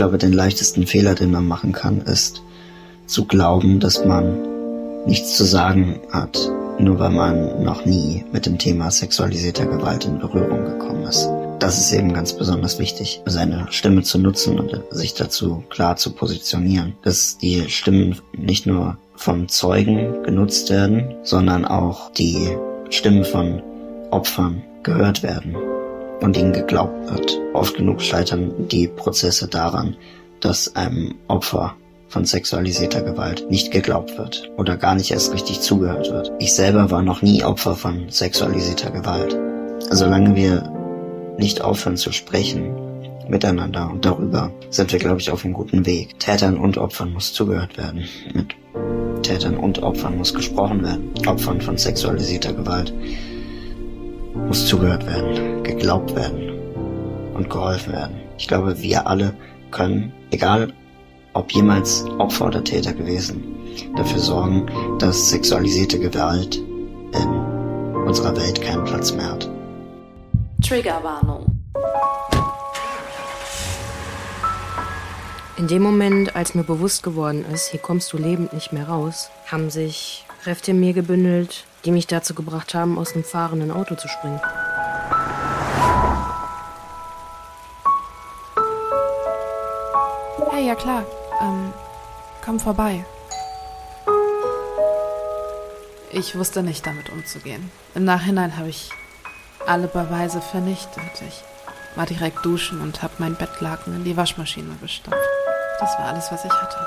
glaube, den leichtesten Fehler, den man machen kann, ist zu glauben, dass man nichts zu sagen hat, nur weil man noch nie mit dem Thema sexualisierter Gewalt in Berührung gekommen ist. Das ist eben ganz besonders wichtig, seine Stimme zu nutzen und sich dazu klar zu positionieren, dass die Stimmen nicht nur von Zeugen genutzt werden, sondern auch die Stimmen von Opfern gehört werden und ihnen geglaubt wird. Oft genug scheitern die Prozesse daran, dass einem Opfer von sexualisierter Gewalt nicht geglaubt wird oder gar nicht erst richtig zugehört wird. Ich selber war noch nie Opfer von sexualisierter Gewalt. Solange wir nicht aufhören zu sprechen, miteinander und darüber, sind wir, glaube ich, auf einem guten Weg. Tätern und Opfern muss zugehört werden. Mit Tätern und Opfern muss gesprochen werden. Opfern von sexualisierter Gewalt muss zugehört werden, geglaubt werden und geholfen werden. Ich glaube, wir alle können, egal ob jemals Opfer oder Täter gewesen, dafür sorgen, dass sexualisierte Gewalt in unserer Welt keinen Platz mehr hat. Triggerwarnung. In dem Moment, als mir bewusst geworden ist, hier kommst du lebend nicht mehr raus, haben sich Kräfte in mir gebündelt, die mich dazu gebracht haben, aus einem fahrenden Auto zu springen. Hey, ja klar. Ähm, komm vorbei. Ich wusste nicht, damit umzugehen. Im Nachhinein habe ich alle Beweise vernichtet. Ich war direkt duschen und habe mein Bettlaken in die Waschmaschine gestopft. Das war alles, was ich hatte.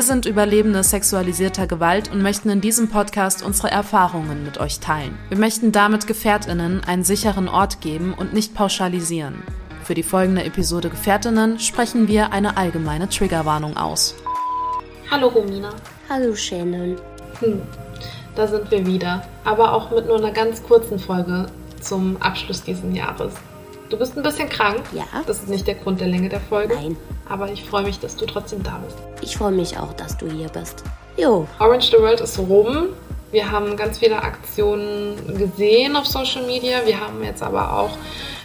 Wir sind Überlebende sexualisierter Gewalt und möchten in diesem Podcast unsere Erfahrungen mit euch teilen. Wir möchten damit Gefährtinnen einen sicheren Ort geben und nicht pauschalisieren. Für die folgende Episode Gefährtinnen sprechen wir eine allgemeine Triggerwarnung aus. Hallo Romina. Hallo Shannon. Hm, da sind wir wieder. Aber auch mit nur einer ganz kurzen Folge zum Abschluss dieses Jahres. Du bist ein bisschen krank. Ja. Das ist nicht der Grund der Länge der Folge. Nein. Aber ich freue mich, dass du trotzdem da bist. Ich freue mich auch, dass du hier bist. Jo, Orange the World ist rum. Wir haben ganz viele Aktionen gesehen auf Social Media. Wir haben jetzt aber auch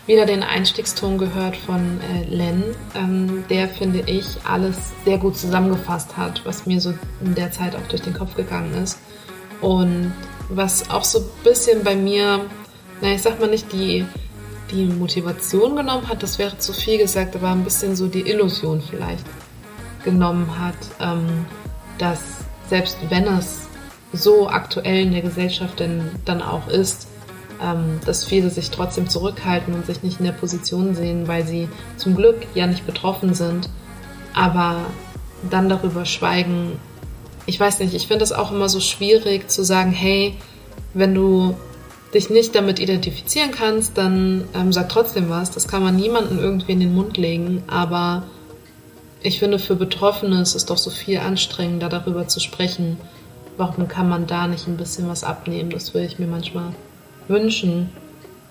wieder den Einstiegston gehört von äh, Len, ähm, der, finde ich, alles sehr gut zusammengefasst hat, was mir so in der Zeit auch durch den Kopf gegangen ist. Und was auch so ein bisschen bei mir, na, ich sag mal nicht die, die Motivation genommen hat, das wäre zu viel gesagt, aber ein bisschen so die Illusion vielleicht genommen hat, ähm, dass selbst wenn es so aktuell in der Gesellschaft denn dann auch ist, ähm, dass viele sich trotzdem zurückhalten und sich nicht in der Position sehen, weil sie zum Glück ja nicht betroffen sind, aber dann darüber schweigen. Ich weiß nicht, ich finde es auch immer so schwierig zu sagen, hey, wenn du dich nicht damit identifizieren kannst, dann ähm, sag trotzdem was. Das kann man niemandem irgendwie in den Mund legen, aber ich finde, für Betroffene ist es doch so viel anstrengender, darüber zu sprechen. Warum kann man da nicht ein bisschen was abnehmen? Das würde ich mir manchmal wünschen.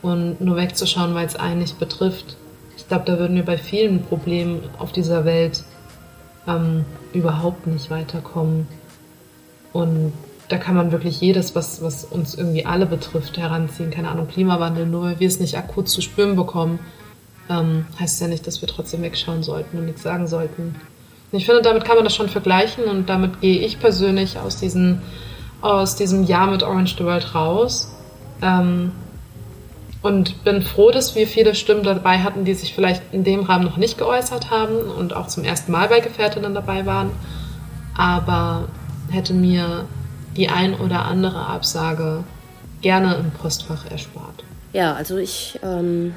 Und nur wegzuschauen, weil es einen nicht betrifft. Ich glaube, da würden wir bei vielen Problemen auf dieser Welt ähm, überhaupt nicht weiterkommen. Und da kann man wirklich jedes, was, was uns irgendwie alle betrifft, heranziehen. Keine Ahnung, Klimawandel, nur weil wir es nicht akut zu spüren bekommen, ähm, heißt ja nicht, dass wir trotzdem wegschauen sollten und nichts sagen sollten. Und ich finde, damit kann man das schon vergleichen und damit gehe ich persönlich aus, diesen, aus diesem Jahr mit Orange the World raus. Ähm, und bin froh, dass wir viele Stimmen dabei hatten, die sich vielleicht in dem Rahmen noch nicht geäußert haben und auch zum ersten Mal bei Gefährtinnen dabei waren. Aber hätte mir die ein oder andere Absage gerne im Postfach erspart. Ja, also ich ähm,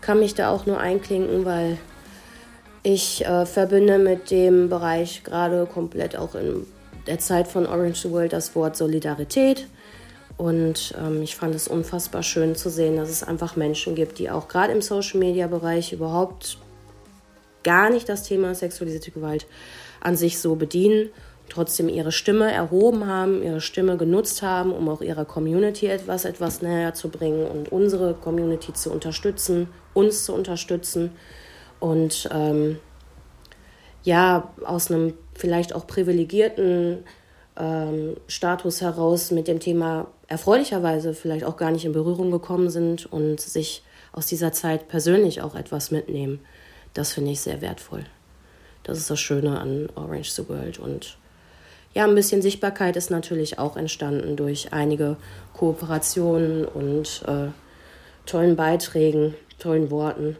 kann mich da auch nur einklinken, weil ich äh, verbinde mit dem Bereich gerade komplett auch in der Zeit von Orange the World das Wort Solidarität. Und ähm, ich fand es unfassbar schön zu sehen, dass es einfach Menschen gibt, die auch gerade im Social-Media-Bereich überhaupt gar nicht das Thema sexualisierte Gewalt an sich so bedienen, trotzdem ihre Stimme erhoben haben, ihre Stimme genutzt haben, um auch ihrer Community etwas, etwas näher zu bringen und unsere Community zu unterstützen, uns zu unterstützen. Und ähm, ja, aus einem vielleicht auch privilegierten ähm, Status heraus mit dem Thema erfreulicherweise vielleicht auch gar nicht in Berührung gekommen sind und sich aus dieser Zeit persönlich auch etwas mitnehmen. Das finde ich sehr wertvoll. Das ist das Schöne an Orange the World. Und ja, ein bisschen Sichtbarkeit ist natürlich auch entstanden durch einige Kooperationen und äh, tollen Beiträgen, tollen Worten.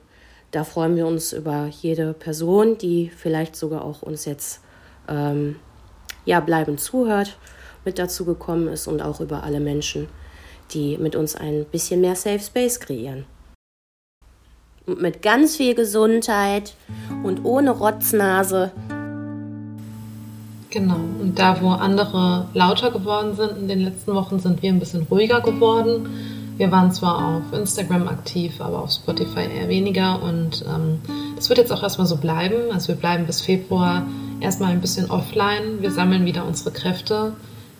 Da freuen wir uns über jede Person, die vielleicht sogar auch uns jetzt ähm, ja, bleibend zuhört, mit dazu gekommen ist und auch über alle Menschen, die mit uns ein bisschen mehr Safe Space kreieren. Und mit ganz viel Gesundheit und ohne Rotznase. Genau, und da, wo andere lauter geworden sind in den letzten Wochen, sind wir ein bisschen ruhiger geworden. Wir waren zwar auf Instagram aktiv, aber auf Spotify eher weniger und ähm, das wird jetzt auch erstmal so bleiben. Also wir bleiben bis Februar erstmal ein bisschen offline. Wir sammeln wieder unsere Kräfte.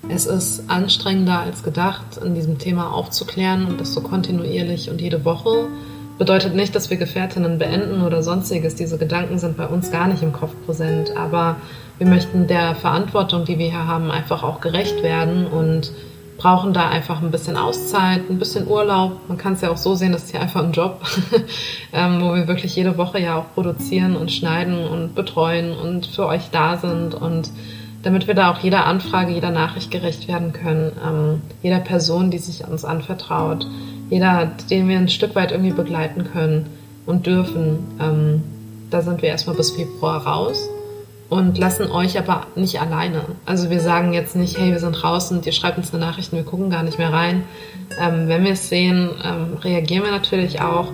Es ist anstrengender als gedacht, in diesem Thema aufzuklären und das so kontinuierlich und jede Woche. Bedeutet nicht, dass wir Gefährtinnen beenden oder sonstiges. Diese Gedanken sind bei uns gar nicht im Kopf präsent. Aber wir möchten der Verantwortung, die wir hier haben, einfach auch gerecht werden und brauchen da einfach ein bisschen Auszeit, ein bisschen Urlaub. Man kann es ja auch so sehen, das ist ja einfach ein Job, ähm, wo wir wirklich jede Woche ja auch produzieren und schneiden und betreuen und für euch da sind und damit wir da auch jeder Anfrage, jeder Nachricht gerecht werden können, ähm, jeder Person, die sich uns anvertraut, jeder, den wir ein Stück weit irgendwie begleiten können und dürfen. Ähm, da sind wir erstmal bis Februar raus und lassen euch aber nicht alleine. Also wir sagen jetzt nicht, hey, wir sind raus und ihr schreibt uns eine Nachricht und wir gucken gar nicht mehr rein. Ähm, wenn wir es sehen, ähm, reagieren wir natürlich auch,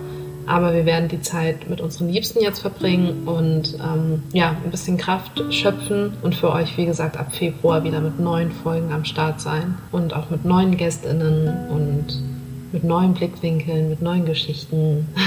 aber wir werden die Zeit mit unseren Liebsten jetzt verbringen und ähm, ja, ein bisschen Kraft schöpfen und für euch, wie gesagt, ab Februar wieder mit neuen Folgen am Start sein und auch mit neuen GästInnen und mit neuen Blickwinkeln, mit neuen Geschichten.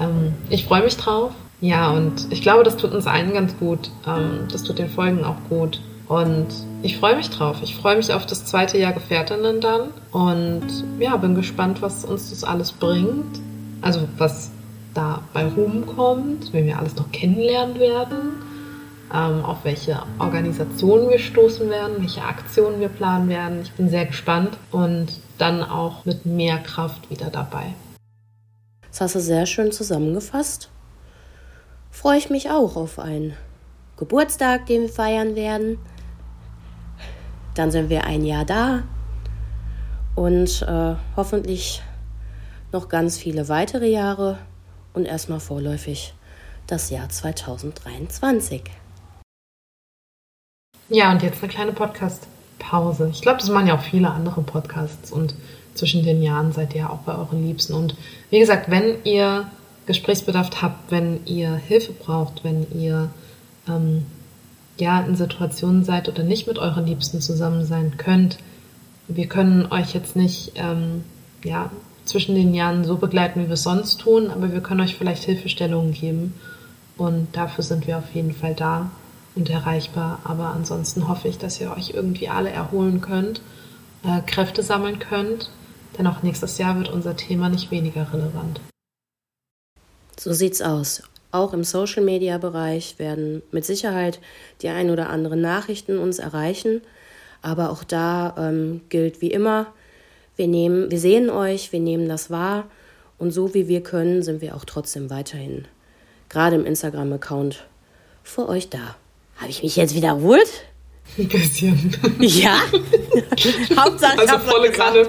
Ähm, ich freue mich drauf ja, und ich glaube, das tut uns allen ganz gut. Ähm, das tut den Folgen auch gut. Und ich freue mich drauf. Ich freue mich auf das zweite Jahr Gefährtinnen dann. Und ja, bin gespannt, was uns das alles bringt. Also was da bei rumkommt, wenn wir alles noch kennenlernen werden, ähm, auf welche Organisationen wir stoßen werden, welche Aktionen wir planen werden. Ich bin sehr gespannt und dann auch mit mehr Kraft wieder dabei. Das hast du sehr schön zusammengefasst freue ich mich auch auf einen Geburtstag, den wir feiern werden. Dann sind wir ein Jahr da und äh, hoffentlich noch ganz viele weitere Jahre und erstmal vorläufig das Jahr 2023. Ja, und jetzt eine kleine Podcast-Pause. Ich glaube, das machen ja auch viele andere Podcasts und zwischen den Jahren seid ihr ja auch bei euren Liebsten. Und wie gesagt, wenn ihr Gesprächsbedarf habt, wenn ihr Hilfe braucht, wenn ihr ähm, ja in Situationen seid oder nicht mit euren Liebsten zusammen sein könnt. Wir können euch jetzt nicht ähm, ja, zwischen den Jahren so begleiten, wie wir es sonst tun, aber wir können euch vielleicht Hilfestellungen geben. Und dafür sind wir auf jeden Fall da und erreichbar. Aber ansonsten hoffe ich, dass ihr euch irgendwie alle erholen könnt, äh, Kräfte sammeln könnt, denn auch nächstes Jahr wird unser Thema nicht weniger relevant. So sieht's aus. Auch im Social Media Bereich werden mit Sicherheit die ein oder anderen Nachrichten uns erreichen. Aber auch da ähm, gilt wie immer, wir nehmen, wir sehen euch, wir nehmen das wahr und so wie wir können, sind wir auch trotzdem weiterhin, gerade im Instagram-Account, für euch da. Habe ich mich jetzt wiederholt? Ein bisschen. Ja? Hauptsache, also volle Kanne.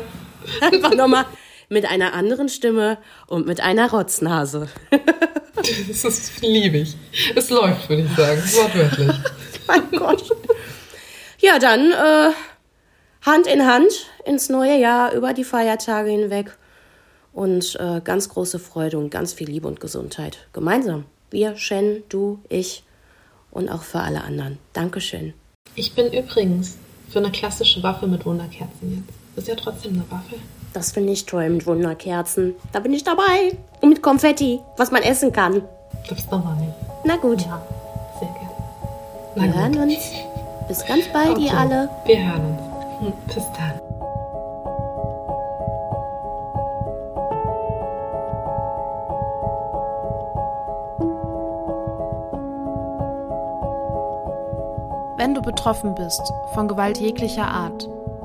Einfach nochmal mit einer anderen Stimme und mit einer Rotznase. das ist liebig. Es läuft, würde ich sagen, wortwörtlich. mein Gott. Ja, dann äh, Hand in Hand ins neue Jahr über die Feiertage hinweg und äh, ganz große Freude und ganz viel Liebe und Gesundheit. Gemeinsam. Wir, Shen, du, ich und auch für alle anderen. Dankeschön. Ich bin übrigens für eine klassische Waffe mit Wunderkerzen jetzt. Ist ja trotzdem eine Waffe. Das finde ich toll mit Wunderkerzen. Da bin ich dabei. Und mit Konfetti, was man essen kann. Du bist nochmal nicht. Na gut. Ja, sehr gerne. Na Wir gut. hören uns. Bis ganz bald, Okay. ihr alle. Wir hören uns. Hm, Bis dann. Wenn du betroffen bist von Gewalt jeglicher Art,